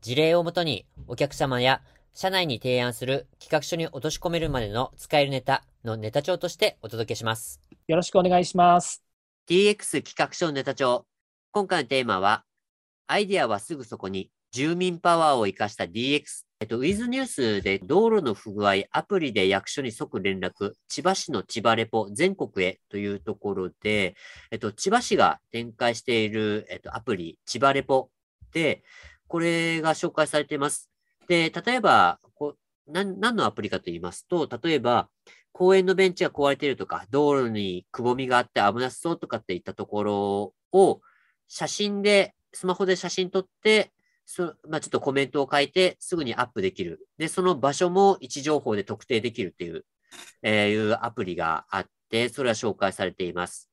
事例をもとにお客様や社内に提案する企画書に落とし込めるまでの使えるネタのネタ帳としてお届けします。よろしくお願いします。DX 企画書ネタ帳。今回のテーマは、アイデアはすぐそこに住民パワーを生かした DX。えっと、ウィズニュースで道路の不具合、アプリで役所に即連絡、千葉市の千葉レポ全国へというところで、えっと、千葉市が展開している、えっと、アプリ、千葉レポで、これが紹介されています。で、例えば、こ何何のアプリかと言いますと、例えば、公園のベンチが壊れているとか、道路にくぼみがあって危なそうとかっていったところを、写真で、スマホで写真撮って、そまあ、ちょっとコメントを書いてすぐにアップできる。で、その場所も位置情報で特定できるっていう、えー、いうアプリがあって、それは紹介されています。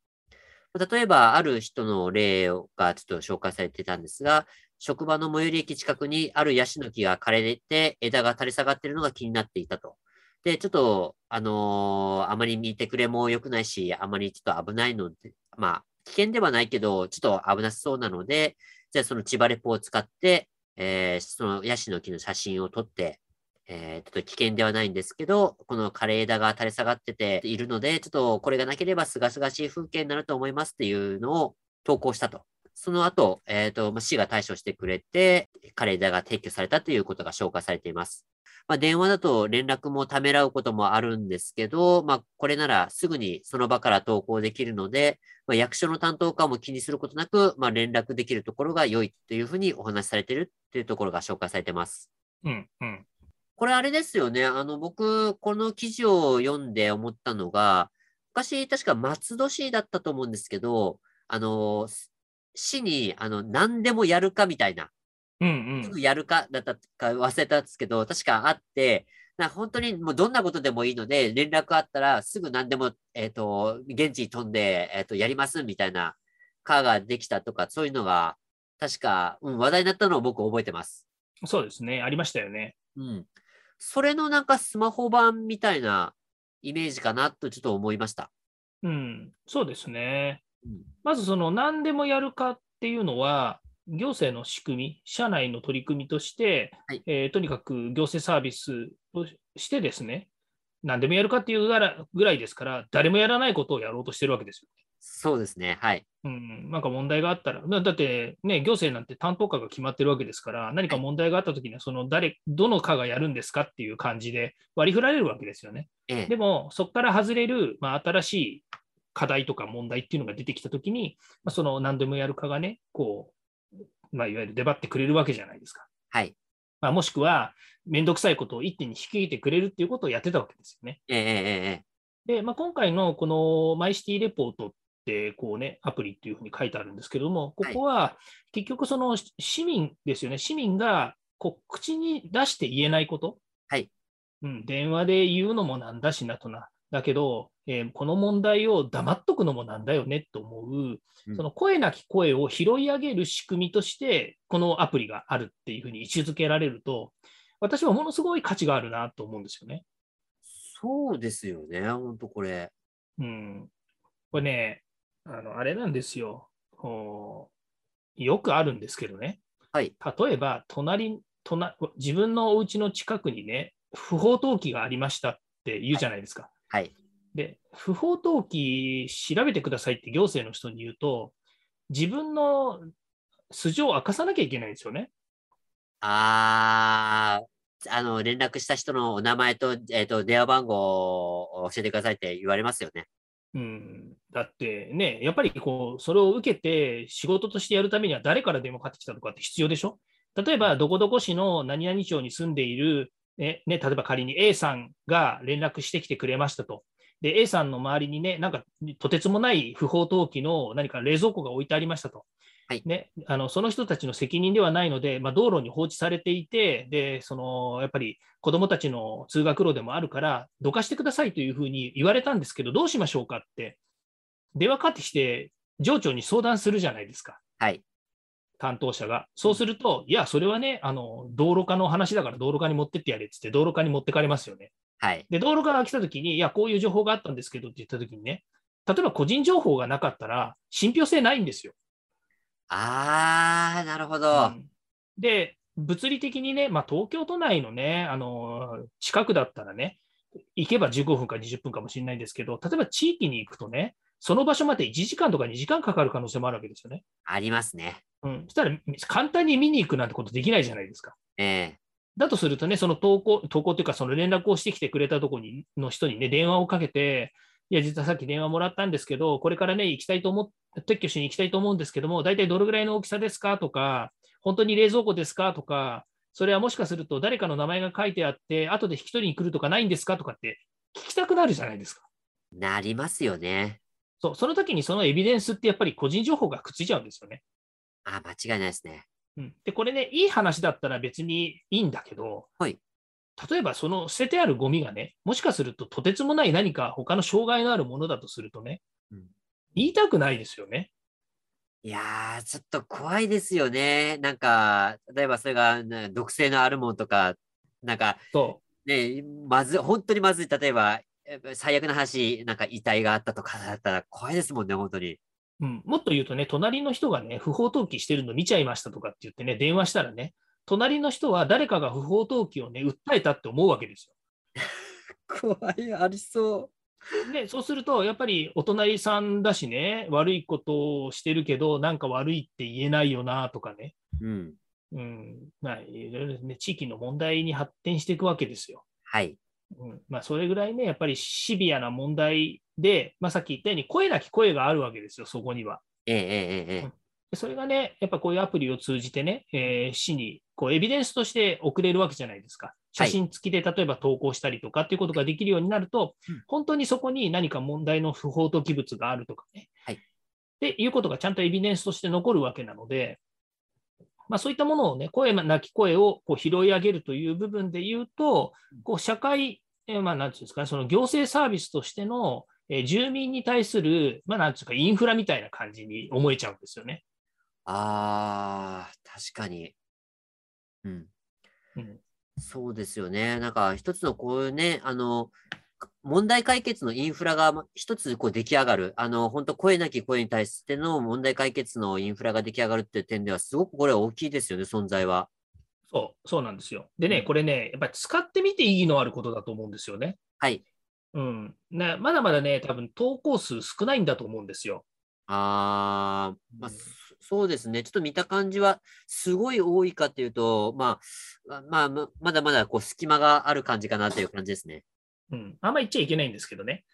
例えば、ある人の例がちょっと紹介されてたんですが、職場の最寄り駅近くにあるヤシの木が枯れて枝が垂れ下がっているのが気になっていたと。で、ちょっと、あのー、あまり見てくれも良くないし、あまりちょっと危ないので、まあ、危険ではないけど、ちょっと危なそうなので、じゃあその千葉レポを使って、えー、そのヤシの木の写真を撮って、えー、ちょっと危険ではないんですけど、この枯れ枝が垂れ下がってているので、ちょっとこれがなければ清々しい風景になると思いますっていうのを投稿したと。その後、えっ、ー、と、まあ、市が対処してくれて、枯れ枝が撤去されたということが紹介されています。まあ、電話だと連絡もためらうこともあるんですけど、まあ、これならすぐにその場から投稿できるので、まあ、役所の担当官も気にすることなく、まあ、連絡できるところが良いというふうにお話しされているというところが紹介されています。うん、うん。これあれですよね。あの、僕、この記事を読んで思ったのが、昔、確か松戸市だったと思うんですけど、あの、市に、あの、何でもやるかみたいな、うんうん、すぐやるかだったか忘れたんですけど、確かあって、な本当にもうどんなことでもいいので、連絡あったらすぐ何でも、えっ、ー、と、現地に飛んで、えっ、ー、と、やりますみたいなカーができたとか、そういうのが、確か、うん、話題になったのを僕覚えてます。そうですね。ありましたよね。うん。それのなんかスマホ版みたいなイメージかなとちょっと思いました。うん、そうですね。うん、まずその何でもやるかっていうのは、行政の仕組み、社内の取り組みとして、はい、えー、とにかく行政サービスとしてですね、何でもやるかっていうぐらいですから、誰もやらないことをやろうとしてるわけですよ。そうですね、はい。うん、なんか問題があったら、だってね、行政なんて担当課が決まってるわけですから、何か問題があったときには、その誰、どの課がやるんですかっていう感じで割り振られるわけですよね。ええ、でも、そこから外れる、まあ、新しい課題とか問題っていうのが出てきたときに、まあ、その何でもやるかがね、こまあ、いわゆる出張ってくれるわけじゃないですか。はい。まあ、もしくは、めんどくさいことを一手に引き受けてくれるっていうことをやってたわけですよね。えええで、まあ、今回のこのマイシティレポートって、こうね、アプリっていうふうに書いてあるんですけども、ここは結局その市民ですよね、市民がこう口に出して言えないこと、はいうん、電話で言うのもなんだしなとな、だけど、えー、この問題を黙っとくのもなんだよねと思う、うん、その声なき声を拾い上げる仕組みとして、このアプリがあるっていうふうに位置づけられると、私はものすごい価値があるなと思うんですよね。そうですよね、本当これ。うん。これね、あの、あれなんですよ。よくあるんですけどね。はい。例えば、隣、隣自分のお家の近くにね、不法投棄がありましたって言うじゃないですか。はい。で、不法投棄調べてくださいって行政の人に言うと、自分の素性を明かさなきゃいけないんですよね。ああ、あの、連絡した人のお名前と、えっ、ー、と、電話番号を教えてくださいって言われますよね。うん、だってね、やっぱりこう、それを受けて仕事としてやるためには誰から電話かかってきたとかって必要でしょ？例えば、どこどこ市の何々町に住んでいる、ね、ね、例えば仮に A さんが連絡してきてくれましたと。で、A さんの周りにね、なんかとてつもない不法投棄の何か冷蔵庫が置いてありましたと。はいね、あのその人たちの責任ではないので、まあ、道路に放置されていて、でそのやっぱり子どもたちの通学路でもあるから、どかしてくださいというふうに言われたんですけど、どうしましょうかって、電話かかってきて、町長に相談するじゃないですか。はい。担当者が。そうすると、いや、それはね、あの道路課の話だから道路課に持ってってやれってって、道路課に持ってかれますよね。はい。で、道路課が来たときに、いや、こういう情報があったんですけどって言ったときにね、例えば個人情報がなかったら、信憑性ないんですよ。あー、なるほど。うん、で、物理的にね、まあ、東京都内のね、あの近くだったらね、行けば15分か20分かもしれないんですけど、例えば地域に行くとね、その場所まで1時間とか2時間かかる可能性もあるわけですよね。ありますね。うん。そしたら、簡単に見に行くなんてことできないじゃないですか。ええだとするとね、その投稿、投稿っていうか、その連絡をしてきてくれたとこにの人にね、電話をかけて、いや、実はさっき電話もらったんですけど、これからね、行きたいと思っ、撤去しに行きたいと思うんですけども、大体どれぐらいの大きさですかとか、本当に冷蔵庫ですかとか、それはもしかすると誰かの名前が書いてあって、後で引き取りに来るとかないんですかとかって聞きたくなるじゃないですか。なりますよね。そう、その時にそのエビデンスってやっぱり個人情報がくっついちゃうんですよね。あ、間違いないですね。うん、で、これね、いい話だったら別にいいんだけど、はい、例えばその捨ててあるゴミがね、もしかするととてつもない何か他の障害のあるものだとするとね、うん、言いたくないですよね。いやー、ちょっと怖いですよね。なんか、例えばそれが、ね、毒性のあるものとか、なんか、ね、まず、本当にまずい、例えば、最悪な話、なんか遺体があったとかだったら怖いですもんね、本当に。うん、もっと言うとね、隣の人がね、不法投棄してるの見ちゃいましたとかって言ってね、電話したらね、隣の人は誰かが不法投棄をね、訴えたって思うわけですよ。怖い、ありそう。ね、そうすると、やっぱりお隣さんだしね、悪いことをしてるけど、なんか悪いって言えないよなとかね。うん。うん。まあ、いろいろね、地域の問題に発展していくわけですよ。はい。うんまあ、それぐらいね、やっぱりシビアな問題で、まあ、さっき言ったように、声なき声があるわけですよ、そこには。ええええええ。それがね、やっぱこういうアプリを通じてね、えー、市にこうエビデンスとして送れるわけじゃないですか。写真付きで例えば投稿したりとかっていうことができるようになると、はい、本当にそこに何か問題の不法投棄物があるとかね、はい、っていうことがちゃんとエビデンスとして残るわけなので、まあ、そういったものをね、声なき声をこう拾い上げるという部分で言うと、こう社会、えー、まあ、なんていうんですかね、その行政サービスとしての、えー、住民に対する、まあ、なんていうか、インフラみたいな感じに思えちゃうんですよね。ああ、確かに。うん。うん。そうですよね。なんか一つのこういうね、あの、問題解決のインフラが一つこう出来上がる。あの、本当声なき声に対しての問題解決のインフラが出来上がるっていう点では、すごくこれは大きいですよね、存在は。そう、そうなんですよ。でね、これね、やっぱり使ってみて意義のあることだと思うんですよね。はい。うん。ね、まだまだね、多分投稿数少ないんだと思うんですよ。ああ、まあ、そうですね。ちょっと見た感じは、すごい多いかっていうと、まあ、まあ、まだまだこう隙間がある感じかなという感じですね。うん。あんま言っちゃいけないんですけどね。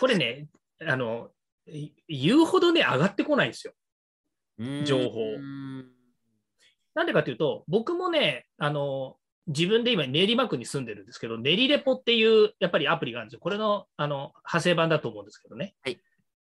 これね、あの、言うほどね、上がってこないんですよ。情報。なんでかというと、僕もね、あの、自分で今練馬区に住んでるんですけど、練りレポっていうやっぱりアプリがあるんですよ。これのあの派生版だと思うんですけどね。はい。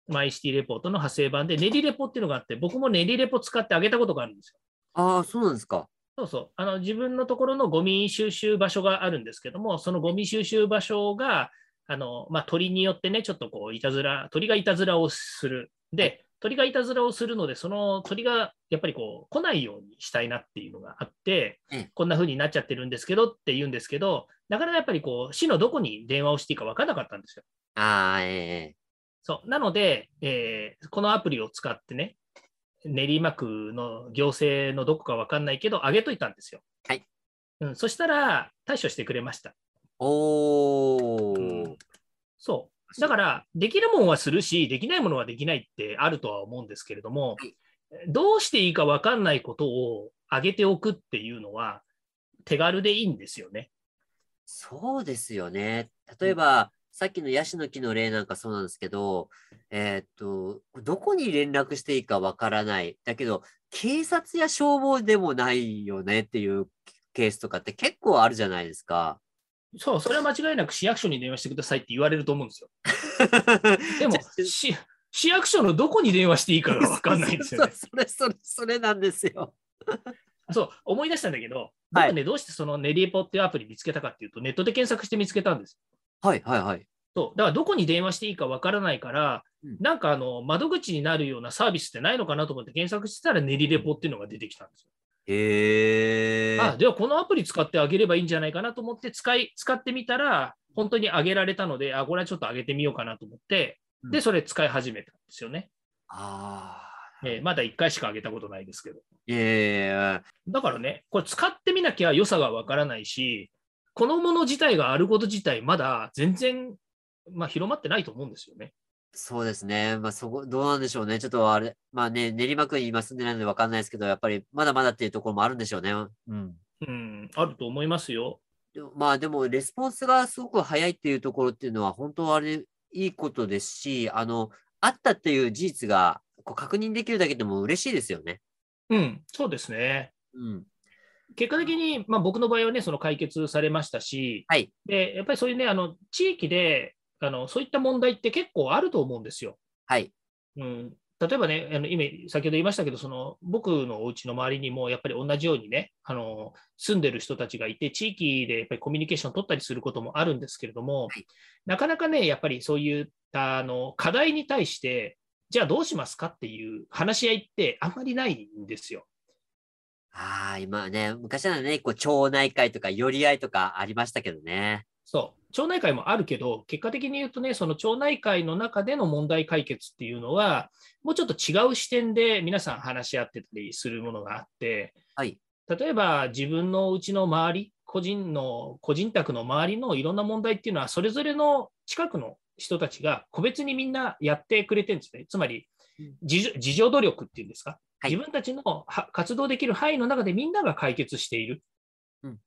マイシティレポートの派生版で、練りレポっていうのがあって、僕も練りレポ使ってあげたことがあるんですよ。ああ、そうなんですか。そうそうあの。自分のところのゴミ収集場所があるんですけども、そのゴミ収集場所が、あのまあ、鳥によってね、ちょっとこう、いたずら、鳥がいたずらをする。で、鳥がいたずらをするので、その鳥がやっぱりこう来ないようにしたいなっていうのがあって、うん、こんな風になっちゃってるんですけどって言うんですけど、なかなかやっぱりこう市のどこに電話をしていいか分からなかったんですよ。ああ、ええそう。なので、えー、このアプリを使ってね、練馬区の行政のどこかわかんないけど、上げといたんですよ。はい。うん、そしたら、対処してくれました。おー、うん、そう。だから、できるもんはするし、できないものはできないってあるとは思うんですけれども、はい、どうしていいかわかんないことを上げておくっていうのは、手軽でいいんですよね。そうですよね。例えば、さっきのヤシの木の例なんかそうなんですけど、えー、っと、どこに連絡していいかわからない。だけど、警察や消防でもないよねっていうケースとかって結構あるじゃないですか。そう、それは間違いなく市役所に電話してくださいって言われると思うんですよ。でも、市役所のどこに電話していいかが分かんないんですよ、ね、それ、それ、それなんですよ。そう、思い出したんだけど、僕ね、はい、どうしてそのネリエポっていうアプリ見つけたかっていうと、ネットで検索して見つけたんです。はいはいはい。そうだからどこに電話していいか分からないから、うん、なんかあの窓口になるようなサービスってないのかなと思って検索してたら、ネリレポっていうのが出てきたんですよ。へあでは、このアプリ使ってあげればいいんじゃないかなと思って使い、使ってみたら、本当にあげられたので、あ、これはちょっと上げてみようかなと思って、で、それ使い始めたんですよね。あえー、まだ1回しか上げたことないですけど。えー、だからね、これ使ってみなきゃ良さがわからないし、このもの自体があること自体、まだ全然、まあ、広まってないと思うんですよね。そうですね。まあ、そこ、どうなんでしょうね。ちょっとあれ、まあね、練馬区に今住んでないので分かんないですけど、やっぱりまだまだっていうところもあるんでしょうね。うん。うん、あると思いますよ。まあでも、レスポンスがすごく早いっていうところっていうのは、本当あれ、いいことですし、あの、あったっていう事実がこう確認できるだけでも嬉しいですよね。うん、そうですね。うん。結果的に、まあ、僕の場合はね、その解決されましたし、はい、でやっぱりそういうね、あの地域であのそういった問題って結構あると思うんですよ。はい。うん、例えばね、あの今、先ほど言いましたけど、その僕のお家の周りにもやっぱり同じようにね、あの住んでる人たちがいて、地域でやっぱりコミュニケーションを取ったりすることもあるんですけれども、はい、なかなかね、やっぱりそういったあの課題に対して、じゃあどうしますかっていう話し合いってあんまりないんですよ。ああ、今ね、昔はね、こう町内会とか寄り合いとかありましたけどね。そう。町内会もあるけど、結果的に言うとね、その町内会の中での問題解決っていうのは、もうちょっと違う視点で皆さん話し合ってたりするものがあって、はい、例えば自分のうちの周り、個人の、個人宅の周りのいろんな問題っていうのは、それぞれの近くの人たちが個別にみんなやってくれてるんですね。つまり、自助努力っていうんですか、はい、自分たちの活動できる範囲の中でみんなが解決している。うん、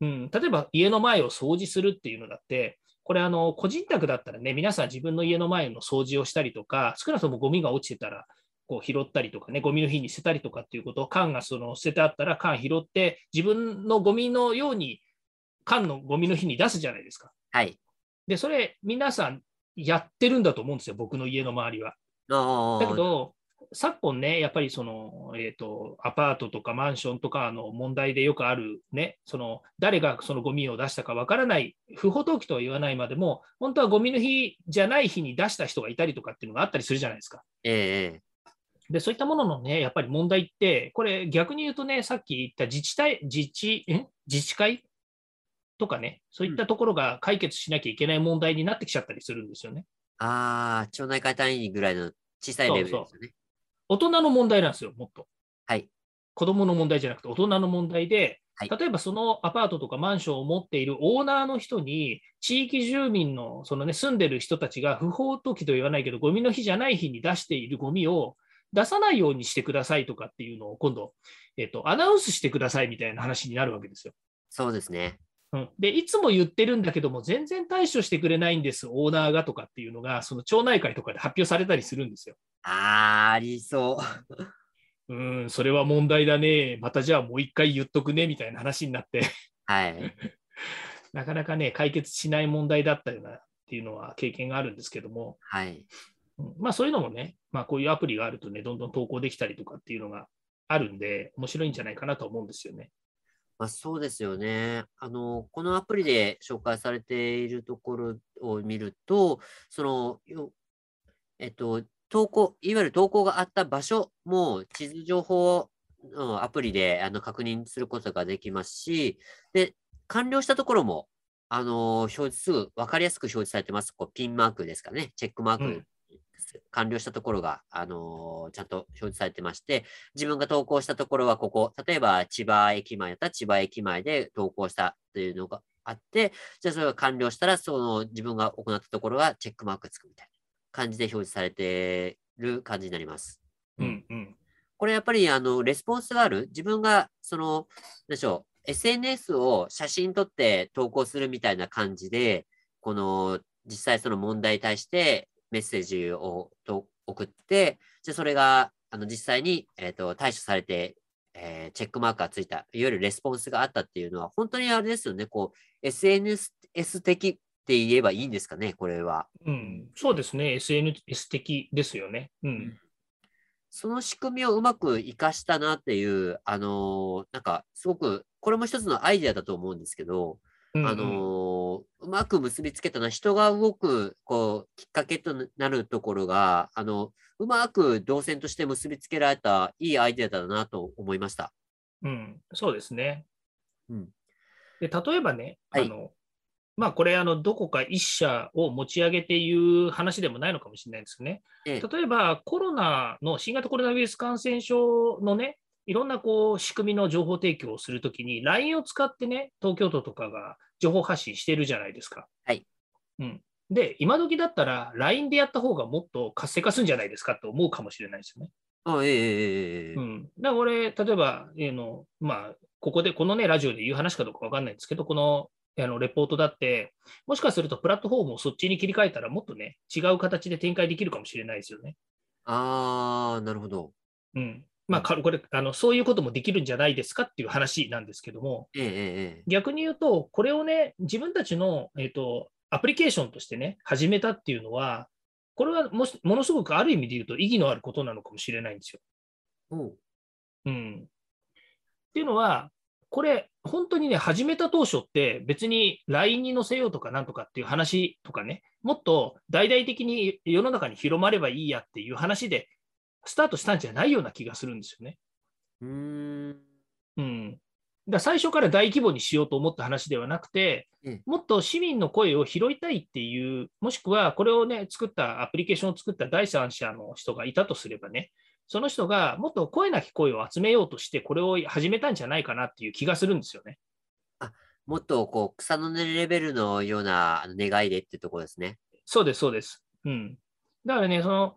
うん、例えば家の前を掃除するっていうのだって、これあの個人宅だったらね、皆さん自分の家の前の掃除をしたりとか、少なくともゴミが落ちてたらこう拾ったりとかね、ゴミの日に捨てたりとかっていうことを、缶がその捨ててあったら缶拾って、自分のゴミのように缶のゴミの日に出すじゃないですか。はい。で、それ皆さんやってるんだと思うんですよ、僕の家の周りは。だけど、昨今ね、やっぱりその、えーと、アパートとかマンションとかの問題でよくある、ね、その誰がそのゴミを出したかわからない、不法投棄とは言わないまでも、本当はゴミの日じゃない日に出した人がいたりとかっていうのがあったりするじゃないですか。えー、でそういったもののね、やっぱり問題って、これ逆に言うとね、さっき言った自治体、自治え？自治会？とかね、そういったところが解決しなきゃいけない問題になってきちゃったりするんですよね。ああ、町内会単位ぐらいの小さいレベルですよね。そうそう大人の問題なんですよ、もっと。はい。子供の問題じゃなくて大人の問題で、はい、例えばそのアパートとかマンションを持っているオーナーの人に、地域住民のその、ね、住んでる人たちが不法投棄と言わないけど、ゴミの日じゃない日に出しているゴミを出さないようにしてくださいとかっていうのを今度、えっと、アナウンスしてくださいみたいな話になるわけですよ。そうですね。うん、でいつも言ってるんだけども、全然対処してくれないんです、オーナーがとかっていうのが、その町内会とかで発表されたりするんですよ。あありそう。うん、それは問題だね。またじゃあもう一回言っとくねみたいな話になってはい。なかなかね、解決しない問題だったようなっていうのは経験があるんですけども、はい。まあそういうのもね、まあこういうアプリがあるとね、どんどん投稿できたりとかっていうのがあるんで、面白いんじゃないかなと思うんですよね。まあ、そうですよね。あの、このアプリで紹介されているところを見ると、その、えっと、投稿、いわゆる投稿があった場所も地図情報のアプリであの確認することができますし、で、完了したところも、あの、表示すぐ分かりやすく表示されてます。こうピンマークですかね、チェックマーク完了したところが、あのー、ちゃんと表示されてまして、自分が投稿したところはここ、例えば千葉駅前だったら千葉駅前で投稿したというのがあって、じゃあそれが完了したら、その自分が行ったところがチェックマークつくみたいな感じで表示されてる感じになります。うんうん。これやっぱり、あの、レスポンスがある。自分が、その、でしょう、SNS を写真撮って投稿するみたいな感じで、この、実際その問題に対してメッセージをと送って、じゃそれがあの実際に、えーと、対処されて、えー、チェックマークがついた、いわゆるレスポンスがあったっていうのは、本当にあれですよね、こう、SNS 的って言えばいいんですかね、これは。うん、そうですね、SNS 的ですよね。うん。その仕組みをうまく活かしたなっていう、あのー、なんか、すごく、これも一つのアイデアだと思うんですけど、うんうん、あのー、うまく結びつけたのは、人が動く、こう、きっかけとなるところが、あの、うまく動線として結びつけられた、いいアイデアだなと思いました。うん、そうですね。うん。で、例えばね、はい、あの、まあ、これ、あの、どこか一社を持ち上げていう話でもないのかもしれないですね。ええ、例えば、コロナの、新型コロナウイルス感染症のね、いろんなこう仕組みの情報提供をするときに、LINE を使ってね、東京都とかが情報発信してるじゃないですか。はい。うん。で、今時だったら、LINE でやった方がもっと活性化するんじゃないですかと思うかもしれないですよね。あえええうん。だから俺、例えば、えー、の、まあ、ここで、このね、ラジオで言う話かどうかわかんないんですけど、このあのレポートだって、もしかするとプラットフォームをそっちに切り替えたら、もっとね、違う形で展開できるかもしれないですよね。あー、なるほど。うん。まあ、これあの、そういうこともできるんじゃないですかっていう話なんですけども、ええ、逆に言うと、これをね、自分たちの、えーと、アプリケーションとしてね、始めたっていうのは、これはもものすごくある意味で言うと意義のあることなのかもしれないんですよ。うん。っていうのは、これ、本当にね、始めた当初って、別に LINE に載せようとかなんとかっていう話とかね、もっと大々的に世の中に広まればいいやっていう話で、スタートしたんじゃないような気がするんですよね。うん。うん。だ最初から大規模にしようと思った話ではなくて、うん、もっと市民の声を拾いたいっていう、もしくはこれをね、作ったアプリケーションを作った第三者の人がいたとすればね、その人がもっと声なき声を集めようとして、これを始めたんじゃないかなっていう気がするんですよね。あもっとこう草の根レベルのような願いでってところですね。そうです、そうです。うん。だからね、その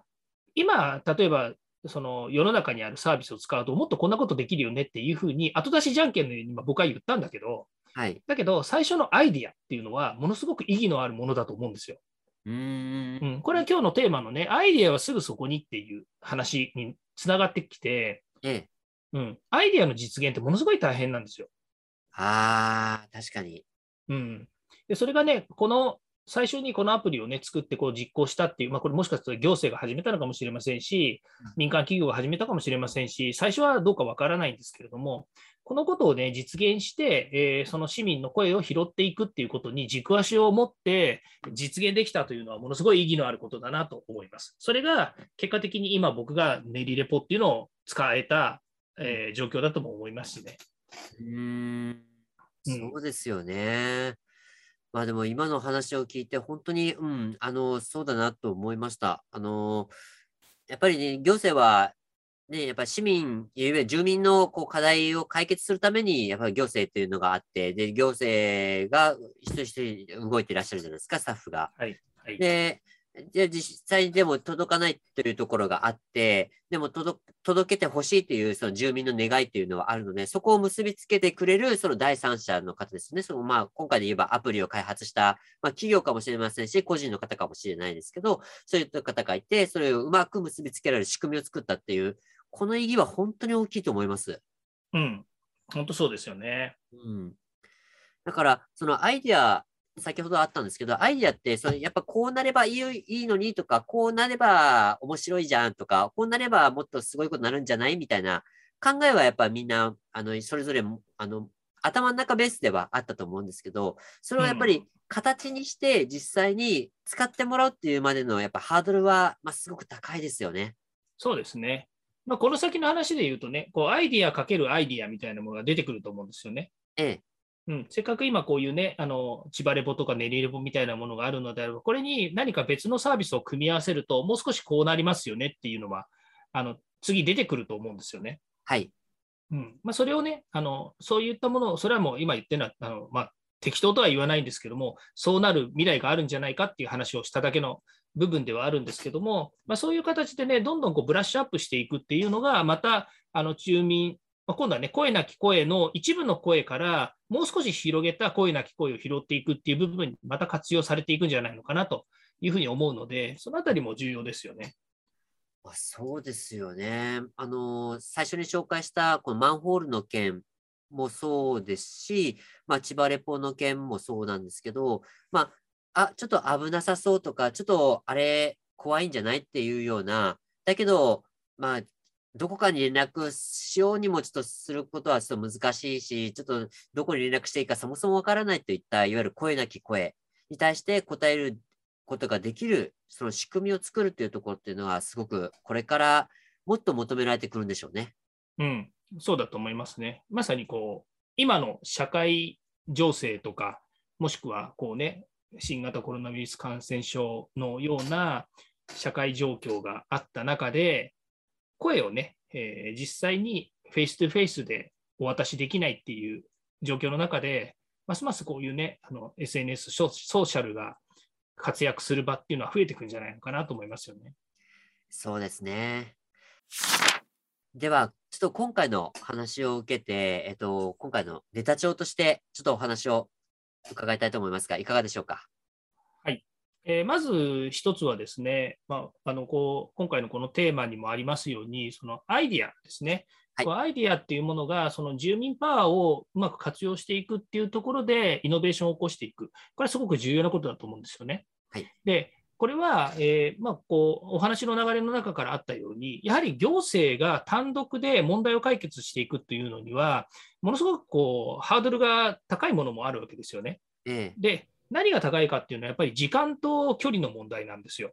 今、例えばその世の中にあるサービスを使うと、もっとこんなことできるよねっていうふうに、後出しじゃんけんのように僕は言ったんだけど、はい、だけど、最初のアイディアっていうのは、ものすごく意義のあるものだと思うんですよ。うんうん、これは今日のテーマのね、アイディアはすぐそこにっていう話につながってきて、ええうん、アイディアの実現ってものすごい大変なんですよ。ああ、確かに。うん。で、それがね、この最初にこのアプリをね、作ってこう実行したっていう、まあ、これもしかすると行政が始めたのかもしれませんし、民間企業が始めたかもしれませんし、最初はどうかわからないんですけれども、このことをね、実現して、えー、その市民の声を拾っていくっていうことに軸足を持って実現できたというのは、ものすごい意義のあることだなと思います。それが結果的に今僕が練りレポっていうのを使えた、えー、状況だとも思いますしね。うんそうですよね。まあでも今の話を聞いて、本当に、うん、あの、そうだなと思いました。あの、やっぱりね、行政はね、やっぱり市民、いわゆる住民のこう課題を解決するために、やっぱり行政っていうのがあって、で、行政が一人一人動いていらっしゃるじゃないですか、スタッフが。はい。はい、で、で実際でも届かないというところがあって、でも届けてほしいというその住民の願いっていうのはあるので、そこを結びつけてくれるその第三者の方ですね。そのまあ今回で言えばアプリを開発した、まあ、企業かもしれませんし、個人の方かもしれないですけど、そういった方がいて、それをうまく結びつけられる仕組みを作ったっていう、この意義は本当に大きいと思います。うん、本当そうですよね。うん。だから、そのアイディア先ほどあったんですけど、アイディアって、それやっぱこうなればいいいいのにとか、こうなれば面白いじゃんとか、こうなればもっとすごいことになるんじゃないみたいな考えはやっぱみんな、あの、それぞれ、あの、頭の中ベースではあったと思うんですけど、それをやっぱり形にして実際に使ってもらうっていうまでのやっぱハードルは、まあ、すごく高いですよね。そうですね。まあ、この先の話で言うとね、こうアイディアかけるアイディアみたいなものが出てくると思うんですよね。ええ。うん、せっかく今こういうね、あの、千葉レポとか練りレポみたいなものがあるのであれば、これに何か別のサービスを組み合わせると、もう少しこうなりますよねっていうのは、あの、次出てくると思うんですよね。はい。うんまあ、それをね、あの、そういったものを、それはもう今言ってるのは、あの、まあ、適当とは言わないんですけども、そうなる未来があるんじゃないかっていう話をしただけの部分ではあるんですけども、まあ、そういう形でね、どんどんこうブラッシュアップしていくっていうのが、また、あの、住民、まあ、今度はね、声なき声の一部の声から、もう少し広げた声なき声を拾っていくっていう部分にまた活用されていくんじゃないのかなというふうに思うので、そのあたりも重要ですよね。あそうですよね。あの、最初に紹介したこのマンホールの件もそうですし、まあ、千葉レポの件もそうなんですけど、まあ、あ、ちょっと危なさそうとか、ちょっとあれ怖いんじゃないっていうような、だけど、まあ、どこかに連絡しようにもちょっとすることはちょっと難しいし、ちょっとどこに連絡していいかそもそもわからないといった、いわゆる声なき声に対して答えることができる、その仕組みを作るっていうところっていうのは、すごくこれからもっと求められてくるんでしょうね。うん、そうだと思いますね。まさにこう、今の社会情勢とか、もしくはこうね、新型コロナウイルス感染症のような社会状況があった中で、声をね、えー、実際にフェイス2フェイスでお渡しできないっていう状況の中で、ますますこういうね、あの SNS、ソーシャルが活躍する場っていうのは増えてくるんじゃないのかなと思いますよね。そうですね。では、ちょっと今回の話を受けて、えっと、今回のネタ帳として、ちょっとお話を伺いたいと思いますが、いかがでしょうか？はい。えー、まず一つはですね、まあ、あのこう今回のこのテーマにもありますように、そのアイディアですね。はい、アイディアっていうものが、その住民パワーをうまく活用していくっていうところで、イノベーションを起こしていく。これはすごく重要なことだと思うんですよね。はい、で、これは、えーまあ、こうお話の流れの中からあったように、やはり行政が単独で問題を解決していくっていうのには、ものすごくこうハードルが高いものもあるわけですよね。ええ、で、何が高いかっていうのは、やっぱり時間と距離の問題なんですよ。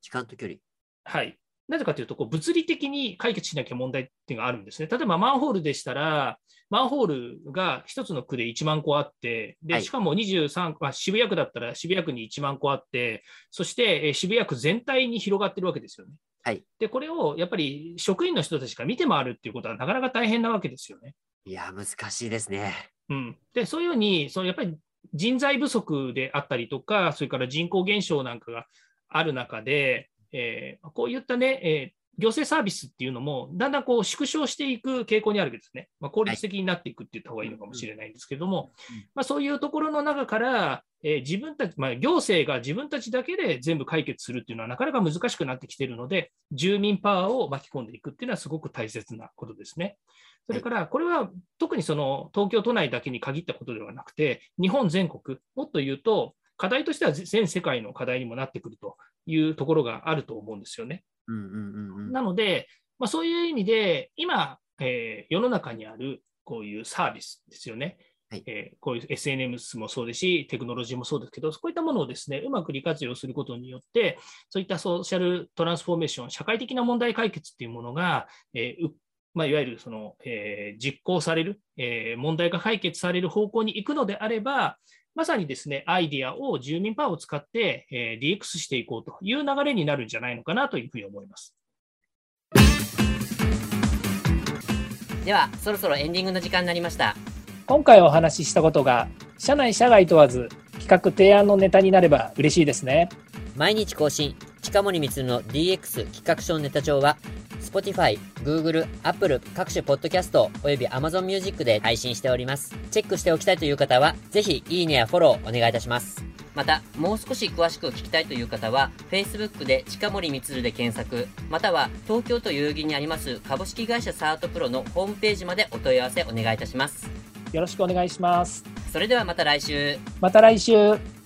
時間と距離。はい。なぜかというと、こう物理的に解決しなきゃ問題っていうのがあるんですね。例えばマンホールでしたら、マンホールが1つの区で1万個あって、でしかも23、まあ、渋谷区だったら渋谷区に1万個あって、そして渋谷区全体に広がってるわけですよね。はい、でこれをやっぱり職員の人たちが見て回るっていうことはなかなか大変なわけですよね。いや、難しいですね。うん、でそういうふうにそのやっぱり人材不足であったりとか、それから人口減少なんかがある中で、えー、こういったね、え、行政サービスっていうのも、だんだんこう縮小していく傾向にあるわけですね。まあ、効率的になっていくって言った方がいいのかもしれないんですけども、まあ、そういうところの中から、えー、自分たち、まあ、行政が自分たちだけで全部解決するっていうのはなかなか難しくなってきているので、住民パワーを巻き込んでいくっていうのはすごく大切なことですね。それから、これは特にその東京都内だけに限ったことではなくて、日本全国、もっと言うと、課題としては全世界の課題にもなってくるというところがあると思うんですよね。なので、まあ、そういう意味で、今、えー、世の中にあるこういうサービスですよね。はい、えー、こういう SNS もそうですし、テクノロジーもそうですけど、こういったものをですね、うまく利活用することによって、そういったソーシャルトランスフォーメーション、社会的な問題解決っていうものが、えーまあ、いわゆるその、えー、実行される、えー、問題が解決される方向に行くのであれば、まさにですね、アイディアを住民パワーを使って、えー、DX していこうという流れになるんじゃないのかなというふうに思います。では、そろそろエンディングの時間になりました。今回お話ししたことが、社内社外問わず、企画提案のネタになれば嬉しいですね。毎日更新、近森光の DX 企画書ネタ帳は、Spotify、Google、Apple 各種ポッドキャストおよび Amazon Music で配信しております。チェックしておきたいという方は、ぜひいいねやフォローお願いいたします。また、もう少し詳しく聞きたいという方は、Facebook で近森光で検索、または東京都代々木にあります株式会社サートプロのホームページまでお問い合わせお願いいたします。よろしくお願いします。それではまた来週。また来週。